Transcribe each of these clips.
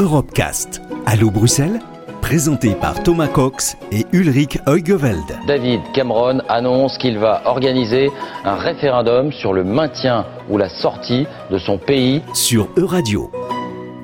Europecast. Allô Bruxelles? Présenté par Thomas Cox et Ulrich Heugeveld. David Cameron annonce qu'il va organiser un référendum sur le maintien ou la sortie de son pays sur Euradio.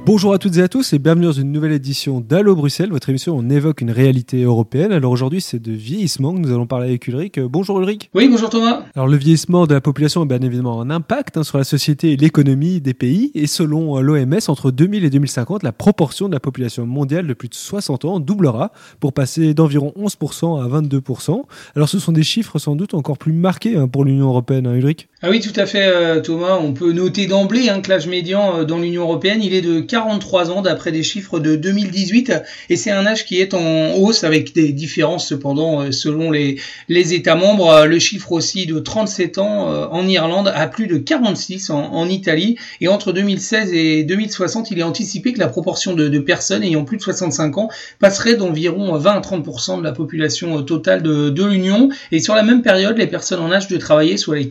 Bonjour à toutes et à tous et bienvenue dans une nouvelle édition d'Allo Bruxelles, votre émission où on évoque une réalité européenne. Alors aujourd'hui c'est de vieillissement que nous allons parler avec Ulrich. Euh, bonjour Ulrich. Oui, bonjour Thomas. Alors le vieillissement de la population a bien évidemment un impact hein, sur la société et l'économie des pays et selon euh, l'OMS, entre 2000 et 2050, la proportion de la population mondiale de plus de 60 ans doublera pour passer d'environ 11% à 22%. Alors ce sont des chiffres sans doute encore plus marqués hein, pour l'Union Européenne, hein, Ulrich? Ah oui, tout à fait euh, Thomas. On peut noter d'emblée hein, que l'âge médian dans l'Union Européenne, il est de 43 ans d'après des chiffres de 2018 et c'est un âge qui est en hausse avec des différences cependant euh, selon les, les États membres. Euh, le chiffre aussi de 37 ans euh, en Irlande à plus de 46 en, Italie et entre 2016 et 2060 il est anticipé que la proportion de, personnes ayant plus de 65 ans passerait d'environ 20 à 30% de la population totale de, de l'Union et sur la même période les personnes en âge de travailler soit les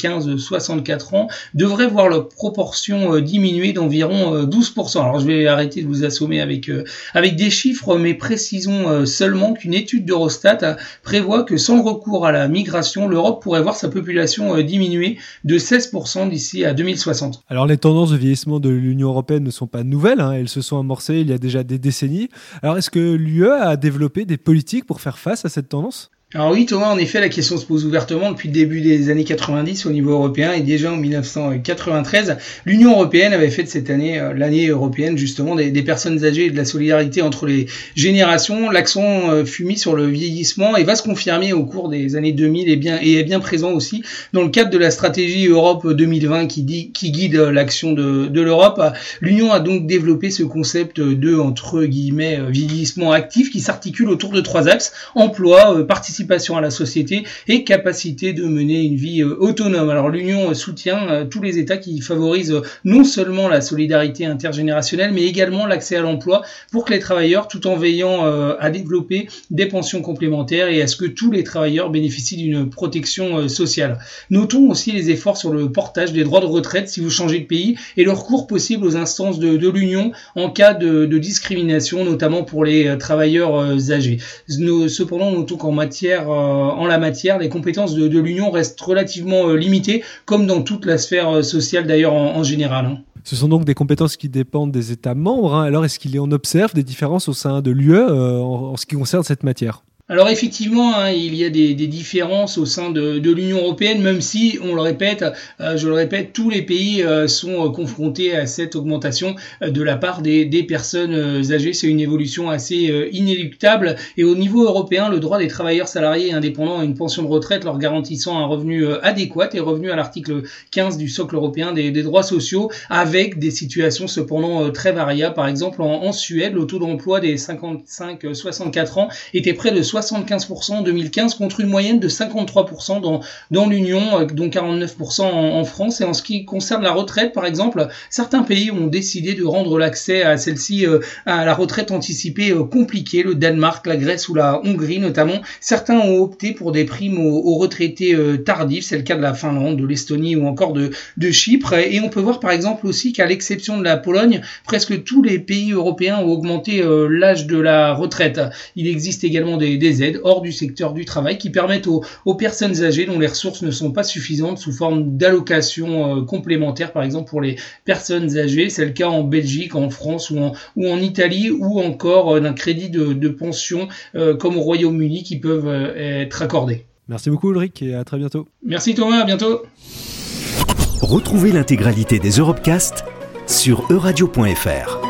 15-64 ans devraient voir leur proportion diminuer d'environ 12%. Alors je vais arrêter de vous assommer avec, euh, des chiffres, mais précisons euh, seulement qu'une étude d'Eurostat prévoit que sans le recours à la migration, l'Europe pourrait voir sa population euh, diminuer de 16% d'ici à 2060. Alors les tendances de vieillissement de l'Union européenne ne sont pas nouvelles, hein. elles se sont amorcées il y a déjà des décennies. Alors est-ce que l'UE a développé des politiques pour faire face à cette tendance? Alors oui, Thomas, en effet, la question se pose ouvertement depuis le début des années 90 au niveau européen et déjà en 1993, l'Union européenne avait fait de cette année euh, l'année européenne justement des, personnes âgées et de la solidarité entre les générations. L'accent euh, fut mis sur le vieillissement et va se confirmer au cours des années 2000 et, bien, et est bien présent aussi dans le cadre de la stratégie Europe 2020 qui, dit, qui guide l'action de, de l'Europe. L'Union a donc développé ce concept de, entre guillemets, vieillissement actif qui s'articule autour de trois axes, emploi, participation à la société et capacité de mener une vie euh, autonome. Alors l'Union euh, soutient euh, tous les États qui favorisent non seulement la solidarité intergénérationnelle, mais également l'accès à l'emploi pour que les travailleurs, tout en veillant à développer des pensions complémentaires et à ce que tous les travailleurs bénéficient d'une protection sociale. Notons aussi les efforts sur le portage des droits de retraite si vous changez de pays et le recours possible aux instances de, l'Union en cas de, discrimination, notamment pour les travailleurs âgés. Cependant, notons qu'en matière euh, en la matière, les compétences de, l'Union restent relativement euh, limitées, comme dans toute la sphère euh, sociale d'ailleurs en, général. Hein. Ce sont donc des compétences qui dépendent des États membres. Hein. Alors, est-ce qu'il en observe des différences au sein de l'UE en, ce qui concerne cette matière? Alors effectivement, hein, il y a des, des, différences au sein de, de l'Union européenne, même si, on le répète, euh, je le répète, tous les pays euh, sont euh, confrontés à cette augmentation de la part des, des personnes âgées. C'est une évolution assez inéluctable. Et au niveau européen, le droit des travailleurs salariés indépendants à une pension de retraite leur garantissant un revenu adéquat est revenu à l'article 15 du socle européen des, des, droits sociaux, avec des situations cependant très variables. Par exemple, en, en Suède, le taux d'emploi des 55-64 ans était près de 75% en 2015 contre une moyenne de 53% dans, dans l'Union, euh, dont 49% en, France. Et en ce qui concerne la retraite, par exemple, certains pays ont décidé de rendre l'accès à celle-ci, euh, à la retraite anticipée, euh, compliqué. Le Danemark, la Grèce ou la Hongrie notamment. Certains ont opté pour des primes aux, retraités tardifs. C'est le cas de la Finlande, de l'Estonie ou encore de, de Chypre. Et on peut voir par exemple aussi qu'à l'exception de la Pologne, presque tous les pays européens ont augmenté l'âge de la retraite. Il existe également des aides hors du secteur du travail qui permettent aux, personnes âgées dont les ressources ne sont pas suffisantes sous forme d'allocations euh, complémentaires, par exemple pour les personnes âgées. C'est le cas en Belgique, en France ou en, ou en Italie, ou encore euh, d'un crédit de, pension euh, comme au Royaume-Uni qui peuvent être accordés. Merci beaucoup Ulrich et à très bientôt. Merci Thomas, à bientôt. Retrouvez l'intégralité des Europecast sur euradio.fr.